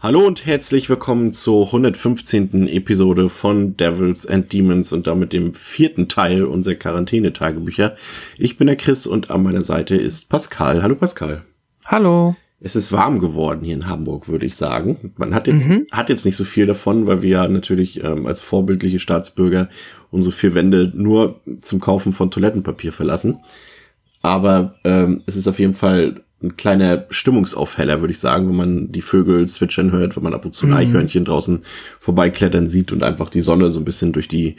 Hallo und herzlich willkommen zur 115. Episode von Devils and Demons und damit dem vierten Teil unserer Quarantänetagebücher. Ich bin der Chris und an meiner Seite ist Pascal. Hallo Pascal. Hallo. Es ist warm geworden hier in Hamburg, würde ich sagen. Man hat jetzt, mhm. hat jetzt nicht so viel davon, weil wir ja natürlich ähm, als vorbildliche Staatsbürger unsere vier Wände nur zum Kaufen von Toilettenpapier verlassen. Aber ähm, es ist auf jeden Fall ein kleiner Stimmungsaufheller, würde ich sagen, wenn man die Vögel zwitschern hört, wenn man ab und zu ein mhm. Eichhörnchen draußen vorbeiklettern sieht und einfach die Sonne so ein bisschen durch die,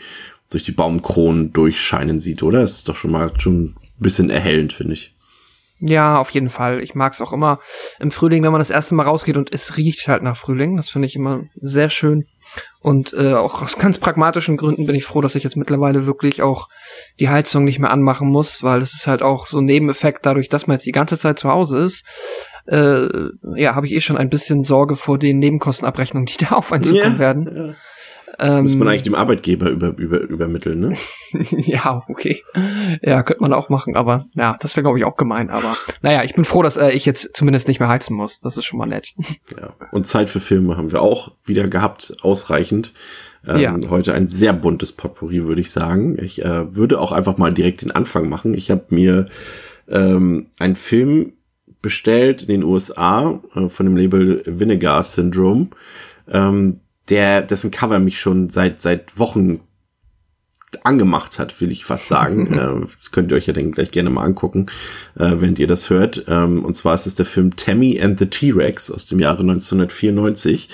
durch die Baumkronen durchscheinen sieht, oder? Das ist doch schon mal schon ein bisschen erhellend, finde ich. Ja, auf jeden Fall. Ich mag es auch immer im Frühling, wenn man das erste Mal rausgeht und es riecht halt nach Frühling. Das finde ich immer sehr schön. Und äh, auch aus ganz pragmatischen Gründen bin ich froh, dass ich jetzt mittlerweile wirklich auch die Heizung nicht mehr anmachen muss, weil es ist halt auch so ein Nebeneffekt dadurch, dass man jetzt die ganze Zeit zu Hause ist. Äh, ja, habe ich eh schon ein bisschen Sorge vor den Nebenkostenabrechnungen, die da auf einen zukommen ja, werden. Ähm, Muss man eigentlich dem Arbeitgeber über, über, übermitteln, ne? ja, okay. Ja, könnte man auch machen, aber ja, das wäre, glaube ich, auch gemein. Aber naja, ich bin froh, dass äh, ich jetzt zumindest nicht mehr heizen muss. Das ist schon mal nett. ja. Und Zeit für Filme haben wir auch wieder gehabt, ausreichend. Ähm, ja. Heute ein sehr buntes Potpourri, würde ich sagen. Ich äh, würde auch einfach mal direkt den Anfang machen. Ich habe mir ähm, einen Film bestellt in den USA äh, von dem Label Vinegar Syndrome. Ähm, der, dessen Cover mich schon seit, seit Wochen angemacht hat, will ich fast sagen. äh, das könnt ihr euch ja dann gleich gerne mal angucken, äh, wenn ihr das hört. Ähm, und zwar ist es der Film Tammy and the T-Rex aus dem Jahre 1994.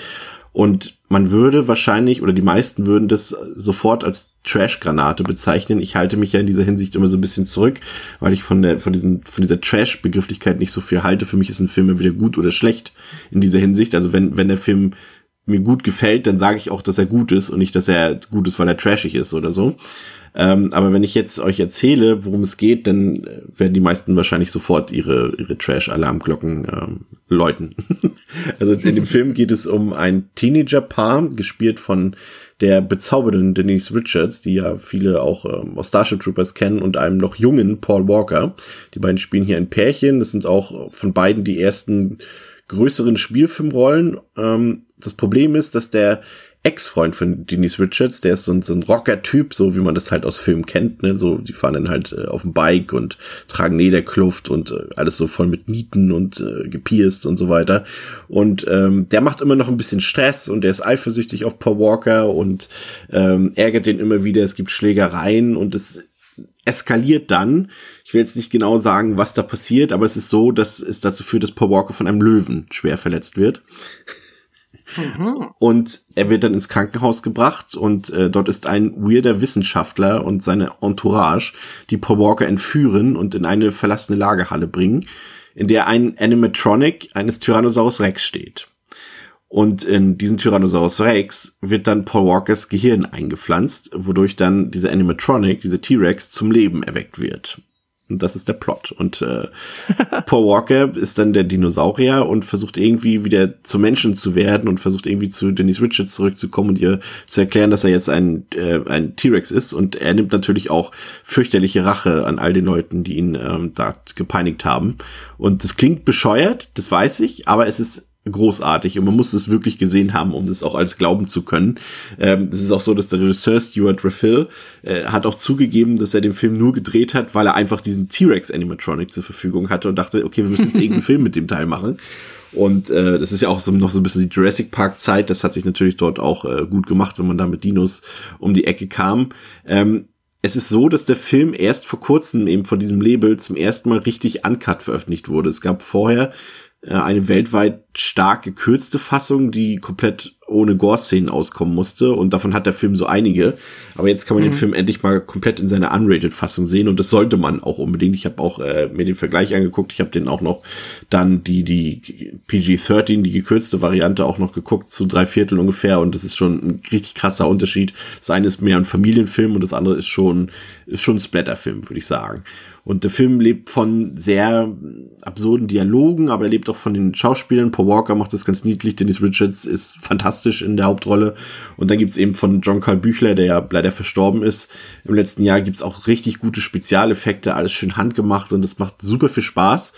Und man würde wahrscheinlich, oder die meisten würden das sofort als Trash-Granate bezeichnen. Ich halte mich ja in dieser Hinsicht immer so ein bisschen zurück, weil ich von der, von diesem, von dieser Trash-Begrifflichkeit nicht so viel halte. Für mich ist ein Film entweder gut oder schlecht in dieser Hinsicht. Also wenn, wenn der Film mir gut gefällt, dann sage ich auch, dass er gut ist und nicht, dass er gut ist, weil er trashig ist oder so. Ähm, aber wenn ich jetzt euch erzähle, worum es geht, dann äh, werden die meisten wahrscheinlich sofort ihre, ihre Trash-Alarmglocken ähm, läuten. also in dem Film geht es um ein Teenager-Paar, gespielt von der bezaubernden Denise Richards, die ja viele auch ähm, aus Starship Troopers kennen, und einem noch jungen Paul Walker. Die beiden spielen hier ein Pärchen. Das sind auch von beiden die ersten größeren Spielfilmrollen. Ähm, das Problem ist, dass der Ex-Freund von Denise Richards, der ist so ein, so ein Rocker-Typ, so wie man das halt aus Filmen kennt, ne? So, die fahren dann halt äh, auf dem Bike und tragen Lederkluft und äh, alles so voll mit Nieten und äh, gepierst und so weiter. Und ähm, der macht immer noch ein bisschen Stress und der ist eifersüchtig auf Paul Walker und ähm, ärgert den immer wieder. Es gibt Schlägereien und es eskaliert dann. Ich will jetzt nicht genau sagen, was da passiert, aber es ist so, dass es dazu führt, dass Paul Walker von einem Löwen schwer verletzt wird. Mhm. Und er wird dann ins Krankenhaus gebracht und äh, dort ist ein weirder Wissenschaftler und seine Entourage, die Paul Walker entführen und in eine verlassene Lagerhalle bringen, in der ein Animatronic eines Tyrannosaurus Rex steht. Und in diesen Tyrannosaurus Rex wird dann Paul Walkers Gehirn eingepflanzt, wodurch dann dieser Animatronic, dieser T-Rex zum Leben erweckt wird. Und das ist der Plot. Und äh, Paul Walker ist dann der Dinosaurier und versucht irgendwie wieder zu Menschen zu werden und versucht irgendwie zu Denise Richards zurückzukommen und ihr zu erklären, dass er jetzt ein, äh, ein T-Rex ist. Und er nimmt natürlich auch fürchterliche Rache an all den Leuten, die ihn ähm, da gepeinigt haben. Und das klingt bescheuert, das weiß ich, aber es ist großartig und man muss es wirklich gesehen haben, um das auch alles glauben zu können. Ähm, das ist auch so, dass der Regisseur Stuart Raphael äh, hat auch zugegeben, dass er den Film nur gedreht hat, weil er einfach diesen T-Rex Animatronic zur Verfügung hatte und dachte, okay, wir müssen jetzt irgendeinen Film mit dem Teil machen. Und äh, das ist ja auch so, noch so ein bisschen die Jurassic Park Zeit. Das hat sich natürlich dort auch äh, gut gemacht, wenn man da mit Dinos um die Ecke kam. Ähm, es ist so, dass der Film erst vor kurzem eben von diesem Label zum ersten Mal richtig uncut veröffentlicht wurde. Es gab vorher äh, eine weltweit stark gekürzte Fassung, die komplett ohne Gore-Szenen auskommen musste. Und davon hat der Film so einige. Aber jetzt kann man mhm. den Film endlich mal komplett in seiner Unrated-Fassung sehen. Und das sollte man auch unbedingt. Ich habe auch äh, mir den Vergleich angeguckt. Ich habe den auch noch dann die, die PG-13, die gekürzte Variante auch noch geguckt, zu drei Viertel ungefähr. Und das ist schon ein richtig krasser Unterschied. Das eine ist mehr ein Familienfilm und das andere ist schon, ist schon ein Splatter-Film, würde ich sagen. Und der Film lebt von sehr absurden Dialogen, aber er lebt auch von den Schauspielern. Paul Walker macht das ganz niedlich, Dennis Richards ist fantastisch in der Hauptrolle. Und dann gibt's eben von John Carl Büchler, der ja leider verstorben ist. Im letzten Jahr gibt's auch richtig gute Spezialeffekte, alles schön handgemacht und das macht super viel Spaß.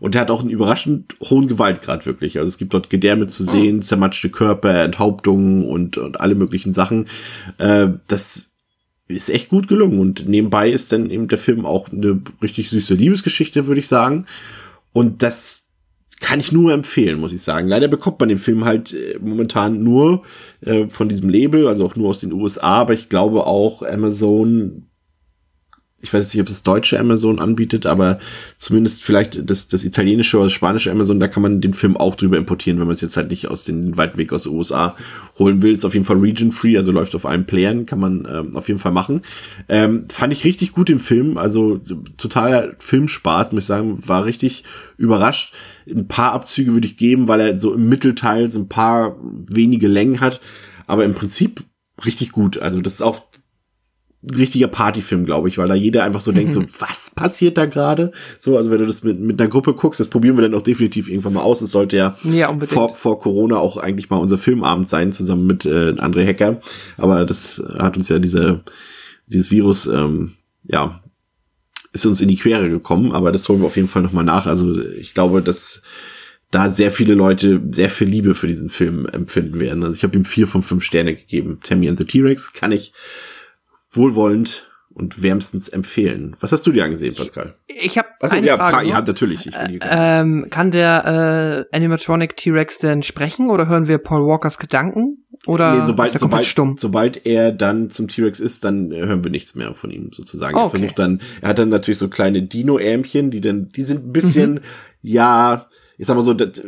Und er hat auch einen überraschend hohen Gewaltgrad wirklich. Also es gibt dort Gedärme zu sehen, zermatschte Körper, Enthauptungen und, und alle möglichen Sachen. Äh, das ist echt gut gelungen. Und nebenbei ist dann eben der Film auch eine richtig süße Liebesgeschichte, würde ich sagen. Und das kann ich nur empfehlen, muss ich sagen. Leider bekommt man den Film halt äh, momentan nur äh, von diesem Label, also auch nur aus den USA, aber ich glaube auch Amazon ich weiß nicht, ob es deutsche Amazon anbietet, aber zumindest vielleicht das, das italienische oder das spanische Amazon, da kann man den Film auch drüber importieren, wenn man es jetzt halt nicht aus den weiten Weg aus den USA holen will. Ist auf jeden Fall region-free, also läuft auf allen Playern, kann man ähm, auf jeden Fall machen. Ähm, fand ich richtig gut im Film, also totaler Filmspaß, muss ich sagen, war richtig überrascht. Ein paar Abzüge würde ich geben, weil er so im Mittelteil so ein paar wenige Längen hat, aber im Prinzip richtig gut. Also das ist auch richtiger Partyfilm, glaube ich, weil da jeder einfach so denkt, so, was passiert da gerade? So, also wenn du das mit, mit einer Gruppe guckst, das probieren wir dann auch definitiv irgendwann mal aus. Es sollte ja, ja vor, vor Corona auch eigentlich mal unser Filmabend sein, zusammen mit äh, André Hecker. Aber das hat uns ja diese, dieses Virus, ähm, ja, ist uns in die Quere gekommen, aber das holen wir auf jeden Fall nochmal nach. Also ich glaube, dass da sehr viele Leute sehr viel Liebe für diesen Film empfinden werden. Also ich habe ihm vier von fünf Sterne gegeben. Tammy and the T-Rex kann ich wohlwollend und wärmstens empfehlen. Was hast du dir angesehen, Pascal? Ich habe eine ja, Frage. Ja, natürlich. Ich äh, ähm, kann der äh, Animatronic T-Rex denn sprechen oder hören wir Paul Walkers Gedanken? Oder nee, sobald, ist er sobald, stumm? sobald er dann zum T-Rex ist, dann hören wir nichts mehr von ihm sozusagen. Oh, okay. Er versucht dann, er hat dann natürlich so kleine Dino-Ärmchen, die dann, die sind ein bisschen, mhm. ja, ich sag mal so, das,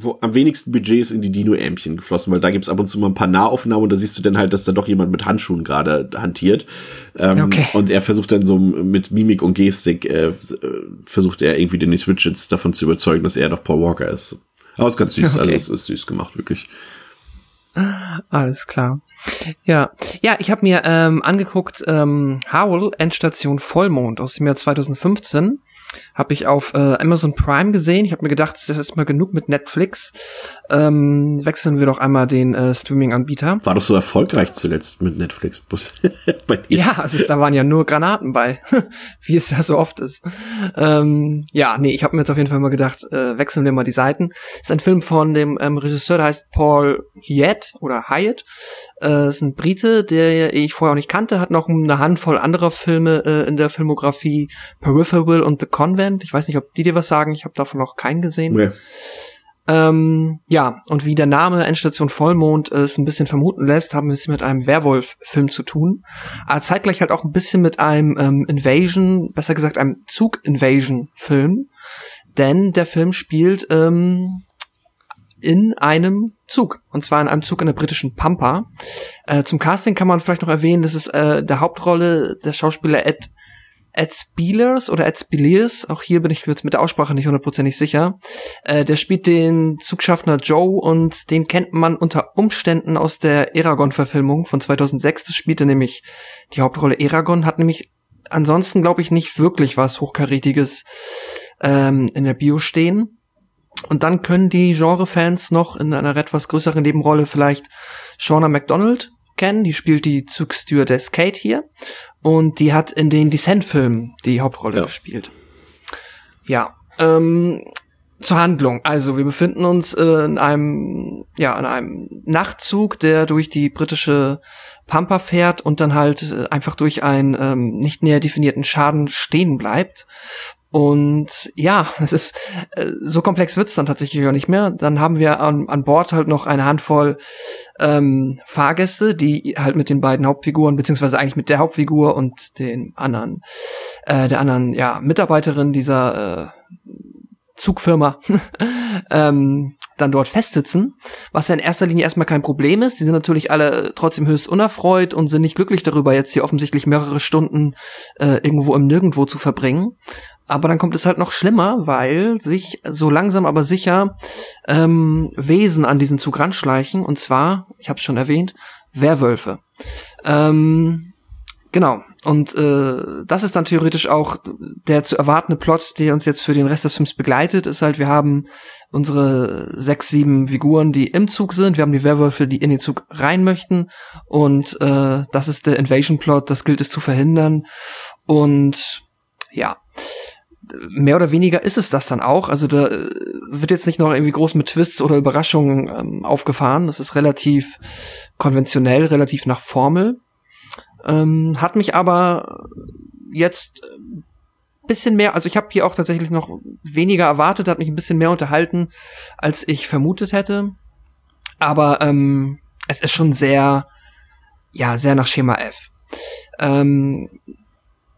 wo am wenigsten Budgets in die Dino-Ämchen geflossen, weil da gibt's ab und zu mal ein paar Nahaufnahmen und da siehst du dann halt, dass da doch jemand mit Handschuhen gerade hantiert. Ähm, okay. Und er versucht dann so mit Mimik und Gestik, äh, versucht er irgendwie Dennis Richards davon zu überzeugen, dass er doch Paul Walker ist. Aber es ist ganz süß, okay. also es ist süß gemacht, wirklich. Alles klar. Ja, ja, ich habe mir ähm, angeguckt ähm, Howl Endstation Vollmond aus dem Jahr 2015 habe ich auf äh, Amazon Prime gesehen. Ich habe mir gedacht, das ist mal genug mit Netflix. Ähm, wechseln wir doch einmal den äh, Streaming-Anbieter. War doch so erfolgreich zuletzt mit Netflix. ja, also da waren ja nur Granaten bei, wie es ja so oft ist. Ähm, ja, nee, ich habe mir jetzt auf jeden Fall mal gedacht, äh, wechseln wir mal die Seiten. ist ein Film von dem ähm, Regisseur, der heißt Paul Hyatt oder Hyatt. Äh, ist ein Brite, der ich vorher auch nicht kannte, hat noch eine Handvoll anderer Filme äh, in der Filmografie, Peripheral und The Convent. Ich weiß nicht, ob die dir was sagen. Ich habe davon noch keinen gesehen. Nee. Ähm, ja, und wie der Name Endstation Vollmond es ein bisschen vermuten lässt, haben wir es mit einem Werwolf-Film zu tun. Aber zeitgleich halt auch ein bisschen mit einem ähm, Invasion, besser gesagt einem Zug-Invasion-Film. Denn der Film spielt ähm, in einem Zug. Und zwar in einem Zug in der britischen Pampa. Äh, zum Casting kann man vielleicht noch erwähnen, dass es äh, der Hauptrolle der Schauspieler Ed Ed Spielers oder Ed Spielers, auch hier bin ich jetzt mit der Aussprache nicht hundertprozentig sicher. Äh, der spielt den Zugschaffner Joe und den kennt man unter Umständen aus der Eragon-Verfilmung von 2006. Das spielte nämlich die Hauptrolle Eragon, hat nämlich ansonsten, glaube ich, nicht wirklich was Hochkarätiges ähm, in der Bio stehen. Und dann können die Genre-Fans noch in einer etwas größeren Nebenrolle vielleicht Shauna McDonald kennen. Die spielt die Zugstewardess Kate hier. Und die hat in den Descent-Filmen die Hauptrolle ja. gespielt. Ja, ähm, zur Handlung. Also wir befinden uns äh, in einem ja in einem Nachtzug, der durch die britische Pampa fährt und dann halt äh, einfach durch einen ähm, nicht näher definierten Schaden stehen bleibt. Und ja, es ist äh, so komplex wird's dann tatsächlich auch nicht mehr. Dann haben wir an, an Bord halt noch eine Handvoll ähm, Fahrgäste, die halt mit den beiden Hauptfiguren beziehungsweise eigentlich mit der Hauptfigur und den anderen, äh, der anderen ja Mitarbeiterin dieser äh, Zugfirma ähm, dann dort festsitzen, was ja in erster Linie erstmal kein Problem ist. Die sind natürlich alle trotzdem höchst unerfreut und sind nicht glücklich darüber, jetzt hier offensichtlich mehrere Stunden äh, irgendwo im Nirgendwo zu verbringen. Aber dann kommt es halt noch schlimmer, weil sich so langsam aber sicher ähm, Wesen an diesen Zug ranschleichen. Und zwar, ich habe es schon erwähnt, Werwölfe. Ähm, genau. Und äh, das ist dann theoretisch auch der zu erwartende Plot, der uns jetzt für den Rest des Films begleitet, ist halt, wir haben unsere sechs, sieben Figuren, die im Zug sind, wir haben die Werwölfe, die in den Zug rein möchten und äh, das ist der Invasion-Plot, das gilt es zu verhindern und ja, mehr oder weniger ist es das dann auch. Also da äh, wird jetzt nicht noch irgendwie groß mit Twists oder Überraschungen ähm, aufgefahren. Das ist relativ konventionell, relativ nach Formel. Ähm, hat mich aber jetzt bisschen mehr, also ich habe hier auch tatsächlich noch weniger erwartet, hat mich ein bisschen mehr unterhalten, als ich vermutet hätte. Aber ähm, es ist schon sehr, ja, sehr nach Schema F. Ähm,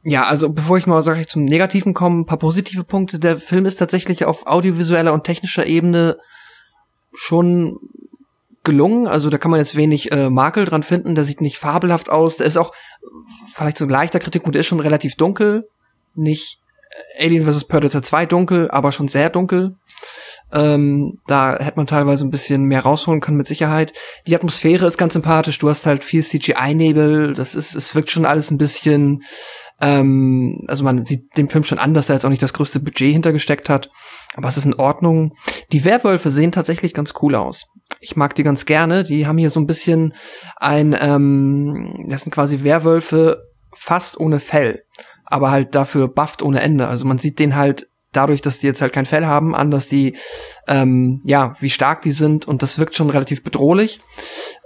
ja, also bevor ich mal sag ich, zum Negativen komme, ein paar positive Punkte. Der Film ist tatsächlich auf audiovisueller und technischer Ebene schon gelungen. Also da kann man jetzt wenig äh, Makel dran finden. Der sieht nicht fabelhaft aus. Der ist auch vielleicht so ein leichter Kritikpunkt. Der ist schon relativ dunkel. Nicht Alien vs. Predator 2 dunkel, aber schon sehr dunkel. Ähm, da hätte man teilweise ein bisschen mehr rausholen können mit Sicherheit. Die Atmosphäre ist ganz sympathisch. Du hast halt viel CGI-Nebel. Das ist, es wirkt schon alles ein bisschen ähm, also man sieht dem Film schon an, dass er jetzt auch nicht das größte Budget hintergesteckt hat. Aber es ist in Ordnung. Die Werwölfe sehen tatsächlich ganz cool aus. Ich mag die ganz gerne. Die haben hier so ein bisschen ein, ähm, das sind quasi Werwölfe fast ohne Fell. Aber halt dafür bufft ohne Ende. Also man sieht den halt dadurch, dass die jetzt halt kein Fell haben, an, dass die, ähm, ja, wie stark die sind und das wirkt schon relativ bedrohlich.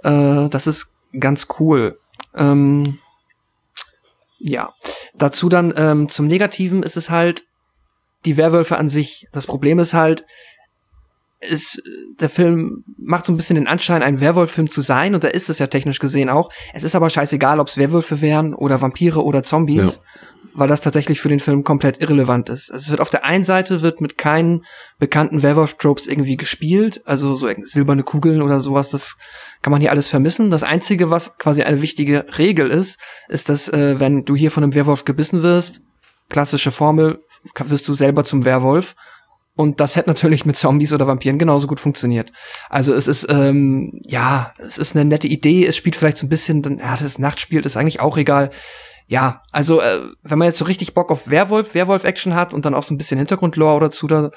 Äh, das ist ganz cool. Ähm, ja. Dazu dann ähm, zum Negativen ist es halt die Werwölfe an sich. Das Problem ist halt, ist, der Film macht so ein bisschen den Anschein, ein Werwolf-Film zu sein, und da ist es ja technisch gesehen auch. Es ist aber scheißegal, ob es Werwölfe wären oder Vampire oder Zombies, ja. Weil das tatsächlich für den Film komplett irrelevant ist. Also es wird auf der einen Seite wird mit keinen bekannten Werwolf-Tropes irgendwie gespielt, also so silberne Kugeln oder sowas, das kann man hier alles vermissen. Das Einzige, was quasi eine wichtige Regel ist, ist, dass äh, wenn du hier von einem Werwolf gebissen wirst, klassische Formel, wirst du selber zum Werwolf. Und das hätte natürlich mit Zombies oder Vampiren genauso gut funktioniert. Also es ist, ähm, ja, es ist eine nette Idee. Es spielt vielleicht so ein bisschen, dann, ja, das Nacht spielt, ist eigentlich auch egal. Ja, also äh, wenn man jetzt so richtig Bock auf Werwolf, Werwolf-Action hat und dann auch so ein bisschen Hintergrundlore dazu da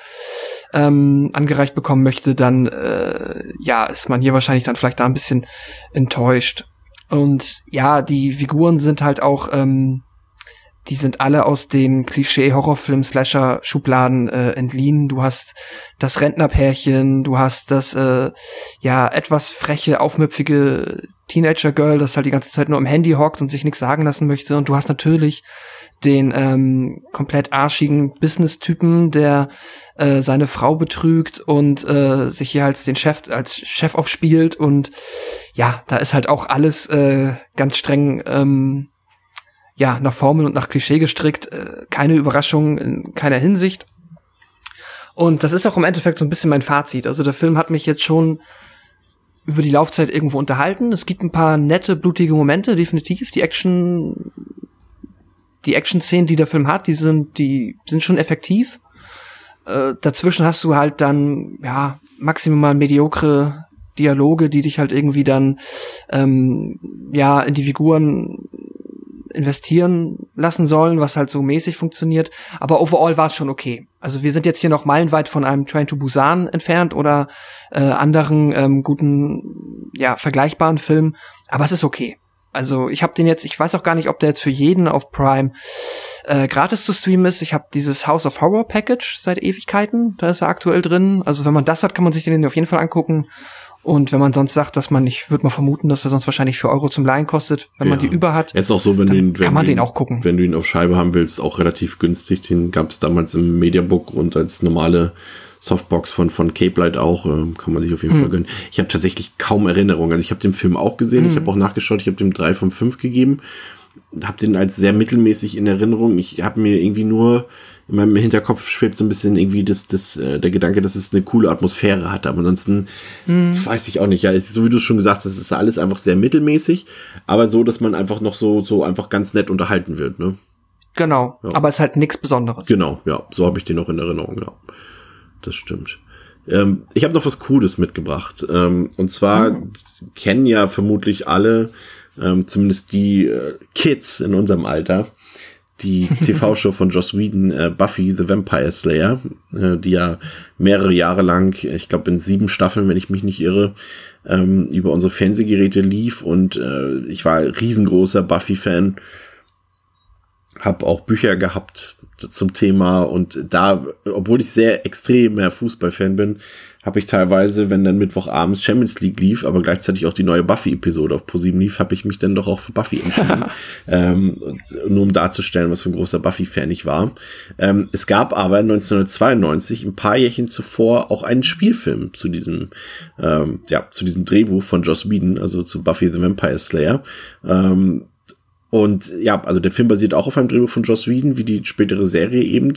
ähm, angereicht bekommen möchte, dann äh, ja, ist man hier wahrscheinlich dann vielleicht da ein bisschen enttäuscht. Und ja, die Figuren sind halt auch, ähm, die sind alle aus den Klischee-Horrorfilm-Slasher-Schubladen äh, entliehen. Du hast das Rentnerpärchen, du hast das äh, ja etwas freche, aufmüpfige Teenager-Girl, das halt die ganze Zeit nur am Handy hockt und sich nichts sagen lassen möchte. Und du hast natürlich den ähm, komplett arschigen Business-Typen, der äh, seine Frau betrügt und äh, sich hier als den Chef als Chef aufspielt und ja, da ist halt auch alles äh, ganz streng ähm, ja nach Formel und nach Klischee gestrickt, äh, keine Überraschung in keiner Hinsicht. Und das ist auch im Endeffekt so ein bisschen mein Fazit. Also der Film hat mich jetzt schon über die Laufzeit irgendwo unterhalten. Es gibt ein paar nette, blutige Momente, definitiv. Die Action die Action-Szenen, die der Film hat, die sind, die sind schon effektiv. Äh, dazwischen hast du halt dann, ja, maximal mediokre Dialoge, die dich halt irgendwie dann, ähm, ja, in die Figuren investieren lassen sollen, was halt so mäßig funktioniert. Aber overall war es schon okay. Also wir sind jetzt hier noch meilenweit von einem Train to Busan entfernt oder äh, anderen ähm, guten, ja, vergleichbaren Filmen. Aber es ist okay. Also ich habe den jetzt, ich weiß auch gar nicht, ob der jetzt für jeden auf Prime äh, gratis zu streamen ist. Ich habe dieses House of Horror Package seit Ewigkeiten, da ist er aktuell drin. Also wenn man das hat, kann man sich den auf jeden Fall angucken. Und wenn man sonst sagt, dass man, ich würde mal vermuten, dass er sonst wahrscheinlich für Euro zum Leihen kostet, wenn ja. man die über hat. Er ist auch so, wenn du ihn, wenn kann man den ihn, auch gucken. Wenn du ihn auf Scheibe haben willst, auch relativ günstig. Den gab es damals im Mediabook und als normale Softbox von, von Cape Light auch, äh, kann man sich auf jeden mhm. Fall gönnen. Ich habe tatsächlich kaum Erinnerungen. Also ich habe den Film auch gesehen, mhm. ich habe auch nachgeschaut, ich habe dem drei von fünf gegeben. habe den als sehr mittelmäßig in Erinnerung. Ich habe mir irgendwie nur in meinem Hinterkopf schwebt so ein bisschen irgendwie das, das, äh, der Gedanke, dass es eine coole Atmosphäre hat. Aber ansonsten mhm. weiß ich auch nicht. Ja, so wie du es schon gesagt hast, ist alles einfach sehr mittelmäßig, aber so, dass man einfach noch so, so einfach ganz nett unterhalten wird, ne? Genau. Ja. Aber es ist halt nichts Besonderes. Genau, ja. So habe ich den noch in Erinnerung, ja. Das stimmt. Ähm, ich habe noch was Cooles mitgebracht. Ähm, und zwar mhm. kennen ja vermutlich alle, ähm, zumindest die äh, Kids in unserem Alter, die TV-Show von Joss Whedon, äh, Buffy the Vampire Slayer, äh, die ja mehrere Jahre lang, ich glaube in sieben Staffeln, wenn ich mich nicht irre, ähm, über unsere Fernsehgeräte lief und äh, ich war riesengroßer Buffy-Fan, hab auch Bücher gehabt zum Thema und da, obwohl ich sehr extremer Fußballfan bin, habe ich teilweise, wenn dann Mittwochabends Champions League lief, aber gleichzeitig auch die neue Buffy-Episode auf ProSieben lief, habe ich mich dann doch auch für Buffy entschieden. ähm, nur um darzustellen, was für ein großer Buffy-Fan ich war. Ähm, es gab aber 1992, ein paar Jährchen zuvor, auch einen Spielfilm zu diesem, ähm, ja, zu diesem Drehbuch von Joss Whedon, also zu Buffy the Vampire Slayer. Ähm, und ja, also der Film basiert auch auf einem Drehbuch von Joss Whedon, wie die spätere Serie eben.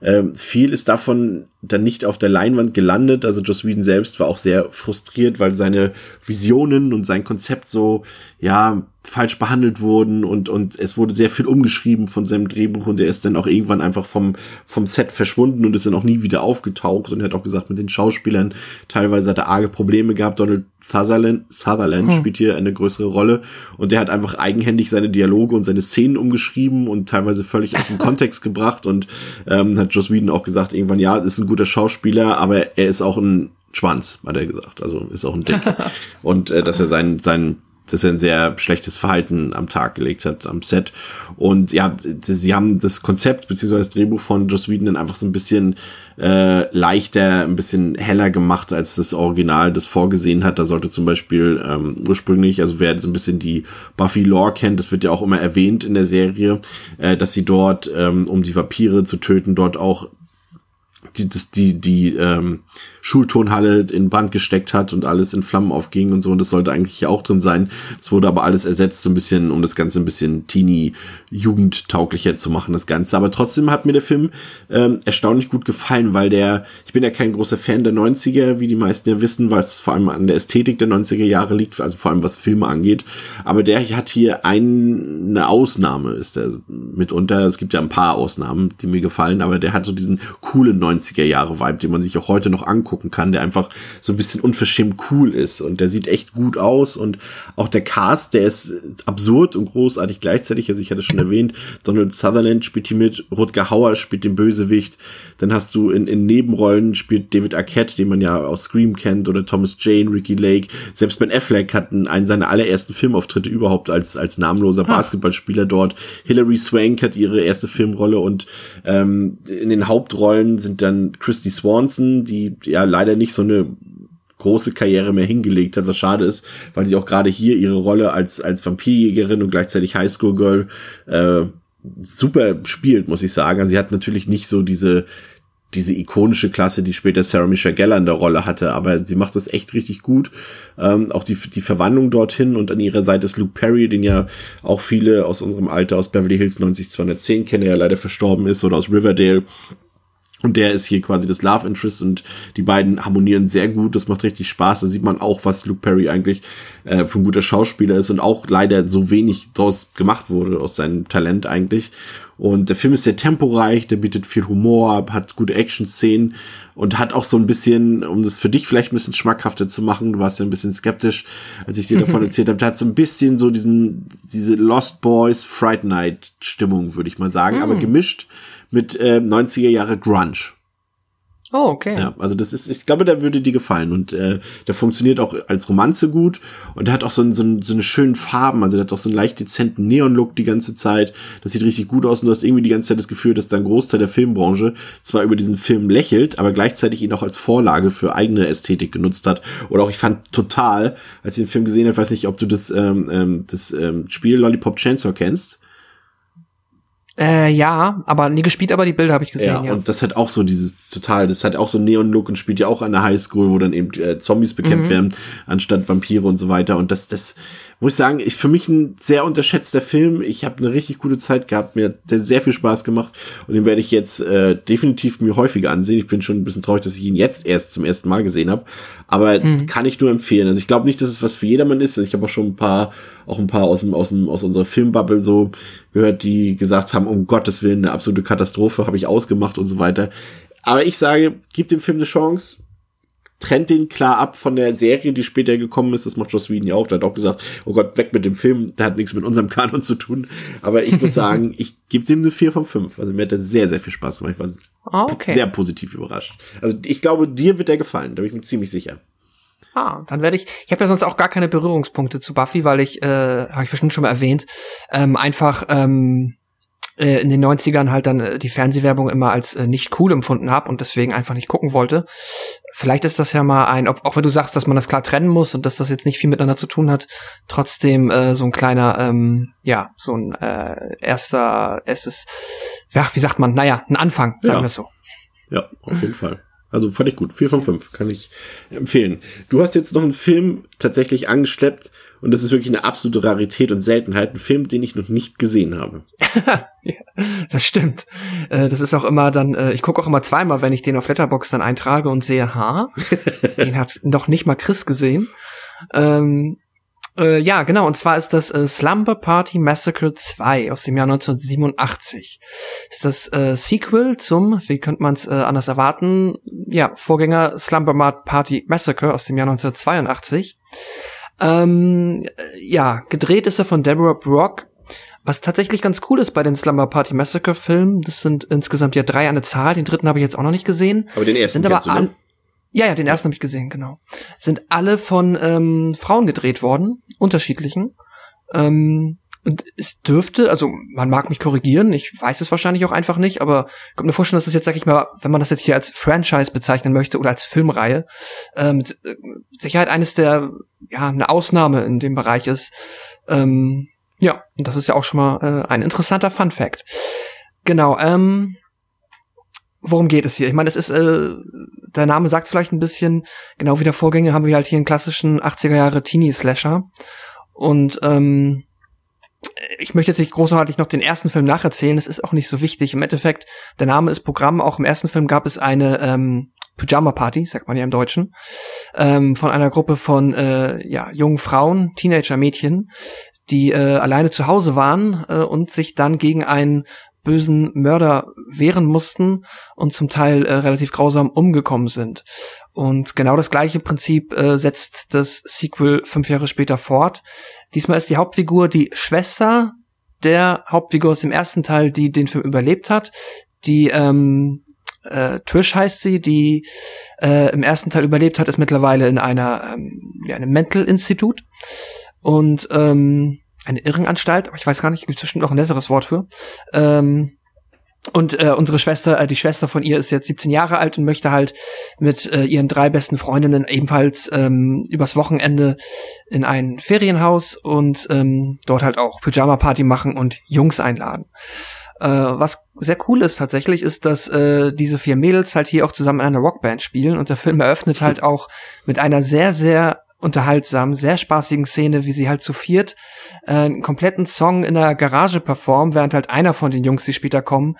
Ähm, viel ist davon dann nicht auf der Leinwand gelandet. Also Joss Whedon selbst war auch sehr frustriert, weil seine Visionen und sein Konzept so, ja, falsch behandelt wurden und, und es wurde sehr viel umgeschrieben von seinem Drehbuch und er ist dann auch irgendwann einfach vom, vom Set verschwunden und ist dann auch nie wieder aufgetaucht und er hat auch gesagt, mit den Schauspielern teilweise hat er arge Probleme gehabt. Donald Sutherland, Sutherland hm. spielt hier eine größere Rolle und der hat einfach eigenhändig seine Dialoge und seine Szenen umgeschrieben und teilweise völlig aus dem Kontext gebracht und ähm, hat Joss Whedon auch gesagt, irgendwann, ja, ist ein guter Schauspieler, aber er ist auch ein Schwanz, hat er gesagt. Also ist auch ein Dick. und äh, dass er sein, sein dass er ein sehr schlechtes Verhalten am Tag gelegt hat am Set. Und ja, sie haben das Konzept beziehungsweise das Drehbuch von Joss Whedon dann einfach so ein bisschen äh, leichter, ein bisschen heller gemacht, als das Original das vorgesehen hat. Da sollte zum Beispiel ähm, ursprünglich, also wer so ein bisschen die Buffy Lore kennt, das wird ja auch immer erwähnt in der Serie, äh, dass sie dort, ähm, um die Vampire zu töten, dort auch die, das, die, die ähm, Schulturnhalle in Brand gesteckt hat und alles in Flammen aufging und so. Und das sollte eigentlich auch drin sein. Es wurde aber alles ersetzt, so ein bisschen, um das Ganze ein bisschen teeny jugendtauglicher zu machen, das Ganze. Aber trotzdem hat mir der Film ähm, erstaunlich gut gefallen, weil der, ich bin ja kein großer Fan der 90er, wie die meisten ja wissen, es vor allem an der Ästhetik der 90er Jahre liegt, also vor allem was Filme angeht. Aber der hat hier eine Ausnahme, ist der mitunter. Es gibt ja ein paar Ausnahmen, die mir gefallen, aber der hat so diesen coolen 90er Jahre Vibe, den man sich auch heute noch angucken kann, der einfach so ein bisschen unverschämt cool ist und der sieht echt gut aus und auch der Cast, der ist absurd und großartig gleichzeitig. Also ich hatte schon erwähnt, Donald Sutherland spielt hier mit, Rutger Hauer spielt den Bösewicht, dann hast du in, in Nebenrollen spielt David Arquette, den man ja aus Scream kennt oder Thomas Jane, Ricky Lake, selbst Ben Affleck hat einen seiner allerersten Filmauftritte überhaupt als, als namenloser ah. Basketballspieler dort. Hilary Swank hat ihre erste Filmrolle und ähm, in den Hauptrollen sind dann Christy Swanson, die ja leider nicht so eine große Karriere mehr hingelegt hat, was schade ist, weil sie auch gerade hier ihre Rolle als, als Vampirjägerin und gleichzeitig Highschool-Girl äh, super spielt, muss ich sagen. Also sie hat natürlich nicht so diese, diese ikonische Klasse, die später Sarah Michelle Gellar in der Rolle hatte, aber sie macht das echt richtig gut. Ähm, auch die, die Verwandlung dorthin und an ihrer Seite ist Luke Perry, den ja auch viele aus unserem Alter aus Beverly Hills 90210 kennen, der ja leider verstorben ist, oder aus Riverdale und der ist hier quasi das Love Interest und die beiden harmonieren sehr gut. Das macht richtig Spaß. Da sieht man auch, was Luke Perry eigentlich äh, für ein guter Schauspieler ist und auch leider so wenig daraus gemacht wurde aus seinem Talent eigentlich. Und der Film ist sehr temporeich, der bietet viel Humor, hat gute Action-Szenen und hat auch so ein bisschen, um das für dich vielleicht ein bisschen schmackhafter zu machen, du warst ja ein bisschen skeptisch, als ich dir davon erzählt habe, der hat so ein bisschen so diesen, diese Lost Boys Fright Night Stimmung, würde ich mal sagen, mm. aber gemischt mit äh, 90er Jahre Grunge. Oh, okay. Ja, also das ist, ich glaube, der würde dir gefallen und äh, der funktioniert auch als Romanze gut und der hat auch so, ein, so, ein, so eine schönen Farben, also der hat auch so einen leicht dezenten Neon-Look die ganze Zeit. Das sieht richtig gut aus und du hast irgendwie die ganze Zeit das Gefühl, dass da ein Großteil der Filmbranche zwar über diesen Film lächelt, aber gleichzeitig ihn auch als Vorlage für eigene Ästhetik genutzt hat. Oder auch ich fand total, als ich den Film gesehen habe, weiß nicht, ob du das, ähm, ähm, das ähm, Spiel Lollipop Chainsaw kennst. Äh, ja, aber nie gespielt, aber die Bilder habe ich gesehen, ja, ja. Und das hat auch so dieses total, das hat auch so Neon-Look und spielt ja auch an der Highschool, wo dann eben äh, Zombies bekämpft mhm. werden, anstatt Vampire und so weiter. Und das, das, muss ich sagen, ist für mich ein sehr unterschätzter Film. Ich habe eine richtig gute Zeit gehabt, mir hat sehr viel Spaß gemacht und den werde ich jetzt äh, definitiv mir häufiger ansehen. Ich bin schon ein bisschen traurig, dass ich ihn jetzt erst zum ersten Mal gesehen habe, aber mhm. kann ich nur empfehlen. Also ich glaube nicht, dass es was für jedermann ist. Ich habe auch schon ein paar, auch ein paar aus dem aus dem aus unserer Filmbubble so gehört, die gesagt haben, um Gottes Willen, eine absolute Katastrophe, habe ich ausgemacht und so weiter. Aber ich sage, gib dem Film eine Chance trennt den klar ab von der Serie, die später gekommen ist. Das macht Joss Whedon ja auch. Der hat auch gesagt, oh Gott, weg mit dem Film. Der hat nichts mit unserem Kanon zu tun. Aber ich muss sagen, ich gebe dem eine 4 von 5. Also mir hat das sehr, sehr viel Spaß gemacht. Ich war ah, okay. sehr positiv überrascht. Also ich glaube, dir wird der gefallen. Da bin ich mir ziemlich sicher. Ah, dann werde ich. Ich habe ja sonst auch gar keine Berührungspunkte zu Buffy, weil ich, äh, habe ich bestimmt schon mal erwähnt, ähm, einfach ähm, äh, in den 90ern halt dann äh, die Fernsehwerbung immer als äh, nicht cool empfunden habe und deswegen einfach nicht gucken wollte. Vielleicht ist das ja mal ein, ob, auch wenn du sagst, dass man das klar trennen muss und dass das jetzt nicht viel miteinander zu tun hat, trotzdem äh, so ein kleiner, ähm, ja, so ein äh, erster, erstes, ja, wie sagt man, naja, ein Anfang, sagen ja. wir so. Ja, auf jeden Fall. Also fand ich gut. Vier von fünf kann ich empfehlen. Du hast jetzt noch einen Film tatsächlich angeschleppt und das ist wirklich eine absolute Rarität und Seltenheit. Ein Film, den ich noch nicht gesehen habe. ja, das stimmt. Äh, das ist auch immer dann, äh, ich gucke auch immer zweimal, wenn ich den auf Letterbox dann eintrage und sehe, ha, den hat noch nicht mal Chris gesehen. Ähm, äh, ja, genau, und zwar ist das äh, Slumber Party Massacre 2 aus dem Jahr 1987. Ist das äh, Sequel zum, wie könnte man es äh, anders erwarten, ja, Vorgänger Slumber Party Massacre aus dem Jahr 1982. Ähm, ja, gedreht ist er von Deborah Brock. Was tatsächlich ganz cool ist bei den Slumber Party Massacre Filmen, das sind insgesamt ja drei an der Zahl, den dritten habe ich jetzt auch noch nicht gesehen. Aber den ersten sind aber du, ne? Ja, ja, den ersten habe ich gesehen, genau. Sind alle von ähm, Frauen gedreht worden, unterschiedlichen. Ähm, und es dürfte, also man mag mich korrigieren, ich weiß es wahrscheinlich auch einfach nicht, aber ich kann mir vorstellen, dass es jetzt, sag ich mal, wenn man das jetzt hier als Franchise bezeichnen möchte oder als Filmreihe, äh, mit Sicherheit eines der, ja, eine Ausnahme in dem Bereich ist. Ähm, ja, und das ist ja auch schon mal äh, ein interessanter Fun Fact. Genau, ähm, worum geht es hier? Ich meine, es ist, äh, der Name sagt vielleicht ein bisschen, genau wie der Vorgänger haben wir halt hier einen klassischen 80er Jahre Teenie-Slasher. Und ähm, ich möchte jetzt nicht großartig noch den ersten Film nacherzählen, das ist auch nicht so wichtig. Im Endeffekt, der Name ist Programm, auch im ersten Film gab es eine ähm, Pyjama-Party, sagt man ja im Deutschen, ähm, von einer Gruppe von äh, ja, jungen Frauen, Teenager-Mädchen, die äh, alleine zu Hause waren äh, und sich dann gegen einen bösen Mörder wehren mussten und zum Teil äh, relativ grausam umgekommen sind. Und genau das gleiche Prinzip äh, setzt das Sequel fünf Jahre später fort. Diesmal ist die Hauptfigur die Schwester der Hauptfigur aus dem ersten Teil, die den Film überlebt hat. Die ähm, äh, Trish heißt sie, die äh, im ersten Teil überlebt hat, ist mittlerweile in einer ähm, ja, einem Mental Institut und ähm, eine Irrenanstalt, aber ich weiß gar nicht, gibt bestimmt noch ein besseres Wort für. Ähm, und äh, unsere Schwester, äh, die Schwester von ihr ist jetzt 17 Jahre alt und möchte halt mit äh, ihren drei besten Freundinnen ebenfalls ähm, übers Wochenende in ein Ferienhaus und ähm, dort halt auch Pyjama-Party machen und Jungs einladen. Äh, was sehr cool ist tatsächlich, ist, dass äh, diese vier Mädels halt hier auch zusammen in einer Rockband spielen und der Film eröffnet halt auch mit einer sehr, sehr unterhaltsamen, sehr spaßigen Szene, wie sie halt zu viert äh, einen kompletten Song in der Garage performen, während halt einer von den Jungs, die später kommen,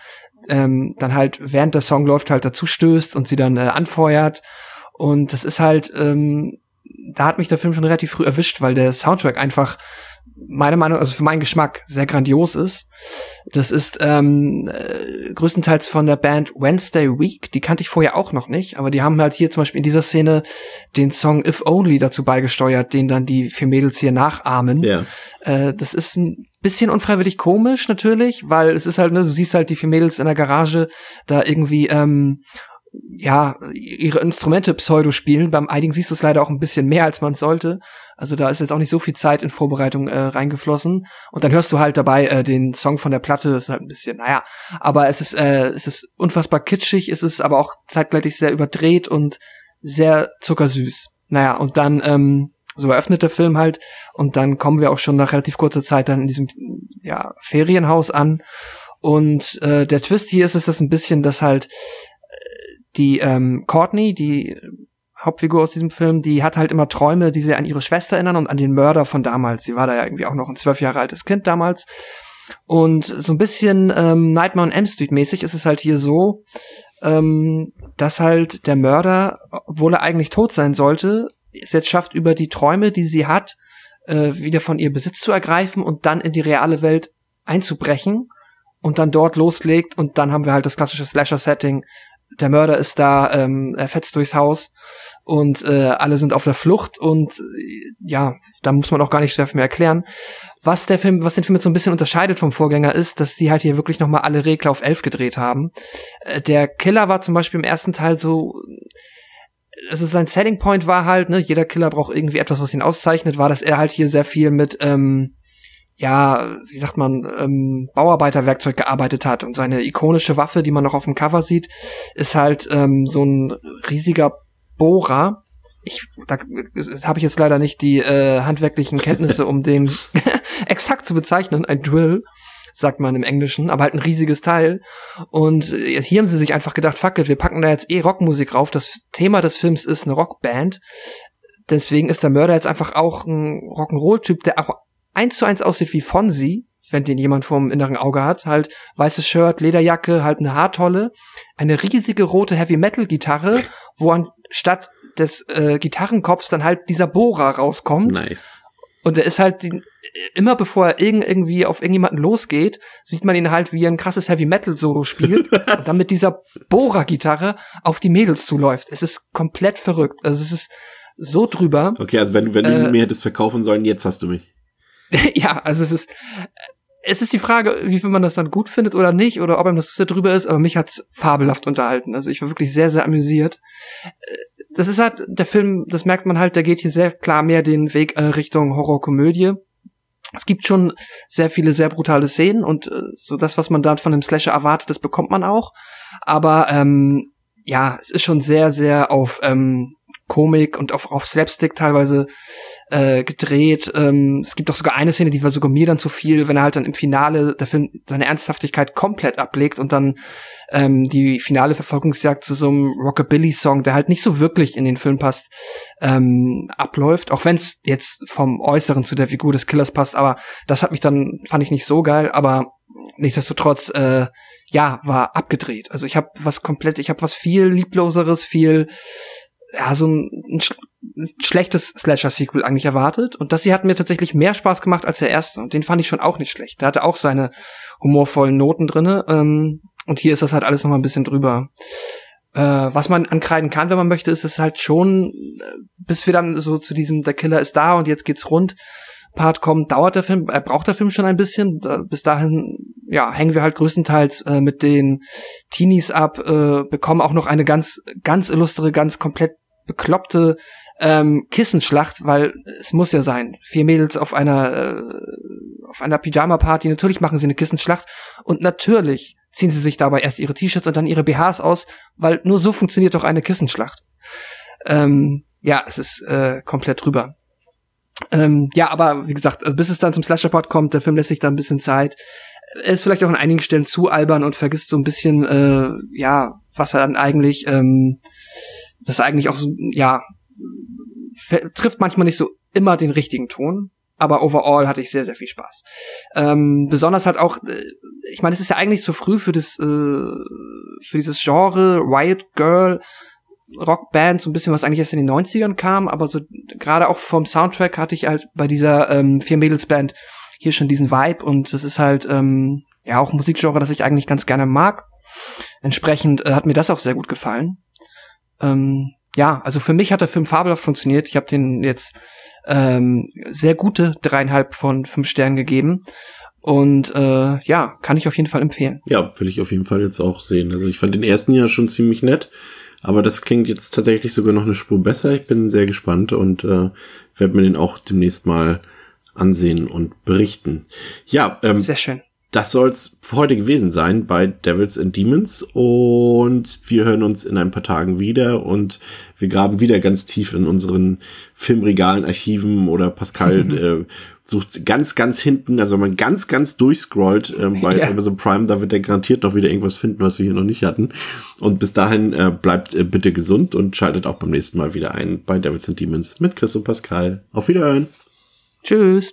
ähm, dann halt während der Song läuft halt dazu stößt und sie dann äh, anfeuert. Und das ist halt, ähm, da hat mich der Film schon relativ früh erwischt, weil der Soundtrack einfach meiner Meinung, also für meinen Geschmack sehr grandios ist. Das ist ähm, äh, größtenteils von der Band Wednesday Week. Die kannte ich vorher auch noch nicht, aber die haben halt hier zum Beispiel in dieser Szene den Song If Only dazu beigesteuert, den dann die vier Mädels hier nachahmen. Ja. Äh, das ist ein bisschen unfreiwillig komisch natürlich, weil es ist halt, ne, du siehst halt die vier Mädels in der Garage da irgendwie ähm, ja, ihre Instrumente pseudo spielen. Beim einigen siehst du es leider auch ein bisschen mehr, als man sollte. Also da ist jetzt auch nicht so viel Zeit in Vorbereitung äh, reingeflossen. Und dann hörst du halt dabei äh, den Song von der Platte, das ist halt ein bisschen, naja, aber es ist, äh, es ist unfassbar kitschig, es ist aber auch zeitgleich sehr überdreht und sehr zuckersüß. Naja, und dann, ähm, so eröffnet der Film halt, und dann kommen wir auch schon nach relativ kurzer Zeit dann in diesem ja, Ferienhaus an Und äh, der Twist hier ist, ist das ein bisschen, dass halt äh, die ähm, Courtney, die Hauptfigur aus diesem Film, die hat halt immer Träume, die sie an ihre Schwester erinnern und an den Mörder von damals. Sie war da ja irgendwie auch noch ein zwölf Jahre altes Kind damals. Und so ein bisschen ähm, Nightmare on M Street mäßig ist es halt hier so, ähm, dass halt der Mörder, obwohl er eigentlich tot sein sollte, es jetzt schafft, über die Träume, die sie hat, äh, wieder von ihr Besitz zu ergreifen und dann in die reale Welt einzubrechen und dann dort loslegt und dann haben wir halt das klassische Slasher-Setting. Der Mörder ist da, ähm, er fetzt durchs Haus und äh, alle sind auf der Flucht und äh, ja, da muss man auch gar nicht sehr viel mehr erklären. Was der Film, was den Film jetzt so ein bisschen unterscheidet vom Vorgänger ist, dass die halt hier wirklich noch mal alle Regler auf elf gedreht haben. Äh, der Killer war zum Beispiel im ersten Teil so also sein Selling Point war halt, ne, jeder Killer braucht irgendwie etwas, was ihn auszeichnet, war, dass er halt hier sehr viel mit, ähm, ja, wie sagt man, ähm, Bauarbeiterwerkzeug gearbeitet hat. Und seine ikonische Waffe, die man noch auf dem Cover sieht, ist halt ähm, so ein riesiger Bohrer. Ich, da habe ich jetzt leider nicht die äh, handwerklichen Kenntnisse, um den exakt zu bezeichnen, ein Drill sagt man im Englischen, aber halt ein riesiges Teil. Und äh, hier haben sie sich einfach gedacht, fuck it, wir packen da jetzt eh Rockmusik rauf. Das Thema des Films ist eine Rockband. Deswegen ist der Mörder jetzt einfach auch ein Rock'n'Roll-Typ, der auch eins zu eins aussieht wie Fonzie, wenn den jemand vorm inneren Auge hat. Halt weißes Shirt, Lederjacke, halt eine Haartolle, eine riesige rote Heavy-Metal-Gitarre, wo anstatt des äh, Gitarrenkopfs dann halt dieser Bohrer rauskommt. Nice. Und er ist halt die, immer bevor er irg irgendwie auf irgendjemanden losgeht, sieht man ihn halt, wie er ein krasses Heavy Metal Solo spielt und dann mit dieser Bohrer Gitarre auf die Mädels zuläuft. Es ist komplett verrückt. Also es ist so drüber. Okay, also wenn, wenn du äh, mir hättest verkaufen sollen, jetzt hast du mich. ja, also es ist es ist die Frage, wie viel man das dann gut findet oder nicht, oder ob einem das so drüber ist, aber mich hat's fabelhaft unterhalten. Also ich war wirklich sehr, sehr amüsiert das ist halt, der Film, das merkt man halt, der geht hier sehr klar mehr den Weg äh, Richtung Horrorkomödie. Es gibt schon sehr viele sehr brutale Szenen und äh, so das, was man dann von dem Slasher erwartet, das bekommt man auch. Aber ähm, ja, es ist schon sehr, sehr auf ähm, Komik und auf, auf Slapstick teilweise äh, gedreht. Ähm, es gibt auch sogar eine Szene, die war sogar mir dann zu viel, wenn er halt dann im Finale der Film seine Ernsthaftigkeit komplett ablegt und dann ähm, die finale Verfolgungsjagd zu so einem Rockabilly-Song, der halt nicht so wirklich in den Film passt, ähm, abläuft. Auch wenn es jetzt vom Äußeren zu der Figur des Killers passt, aber das hat mich dann, fand ich nicht so geil, aber nichtsdestotrotz, äh, ja, war abgedreht. Also ich habe was komplett, ich habe was viel liebloseres, viel ja, so ein, ein, sch ein schlechtes Slasher-Sequel eigentlich erwartet. Und das hier hat mir tatsächlich mehr Spaß gemacht als der erste. Und den fand ich schon auch nicht schlecht. Der hatte auch seine humorvollen Noten drinne. Ähm, und hier ist das halt alles noch mal ein bisschen drüber. Äh, was man ankreiden kann, wenn man möchte, ist es halt schon, äh, bis wir dann so zu diesem, der Killer ist da und jetzt geht's rund. Part kommen, dauert der Film, er äh, braucht der Film schon ein bisschen. Bis dahin, ja, hängen wir halt größtenteils äh, mit den Teenies ab, äh, bekommen auch noch eine ganz, ganz illustre, ganz komplett bekloppte ähm, Kissenschlacht, weil es muss ja sein. Vier Mädels auf einer äh, auf einer Pyjama-Party, natürlich machen sie eine Kissenschlacht und natürlich ziehen sie sich dabei erst ihre T-Shirts und dann ihre BHs aus, weil nur so funktioniert doch eine Kissenschlacht. Ähm, ja, es ist äh, komplett drüber. Ähm, ja, aber wie gesagt, bis es dann zum Slasher-Pod kommt, der Film lässt sich da ein bisschen Zeit. Er ist vielleicht auch an einigen Stellen zu albern und vergisst so ein bisschen, äh, ja, was er dann eigentlich ähm, das eigentlich auch so, ja, trifft manchmal nicht so immer den richtigen Ton. Aber overall hatte ich sehr, sehr viel Spaß. Ähm, besonders halt auch, äh, ich meine, es ist ja eigentlich zu früh für das, äh, für dieses Genre Riot Girl Rockband, so ein bisschen, was eigentlich erst in den 90ern kam, aber so gerade auch vom Soundtrack hatte ich halt bei dieser ähm, Vier Mädels Band hier schon diesen Vibe und das ist halt ähm, ja auch Musikgenre, das ich eigentlich ganz gerne mag. Entsprechend äh, hat mir das auch sehr gut gefallen. Ähm, ja, also für mich hat der Film fabelhaft funktioniert. Ich habe den jetzt ähm, sehr gute dreieinhalb von fünf Sternen gegeben. Und äh, ja, kann ich auf jeden Fall empfehlen. Ja, will ich auf jeden Fall jetzt auch sehen. Also ich fand den ersten ja schon ziemlich nett, aber das klingt jetzt tatsächlich sogar noch eine Spur besser. Ich bin sehr gespannt und äh, werde mir den auch demnächst mal ansehen und berichten. Ja, ähm, sehr schön das soll's für heute gewesen sein bei Devils and Demons und wir hören uns in ein paar Tagen wieder und wir graben wieder ganz tief in unseren Filmregalen, Archiven oder Pascal äh, sucht ganz, ganz hinten, also wenn man ganz, ganz durchscrollt äh, bei ja. Amazon Prime, da wird er garantiert noch wieder irgendwas finden, was wir hier noch nicht hatten. Und bis dahin äh, bleibt äh, bitte gesund und schaltet auch beim nächsten Mal wieder ein bei Devils and Demons mit Chris und Pascal. Auf Wiederhören. Tschüss.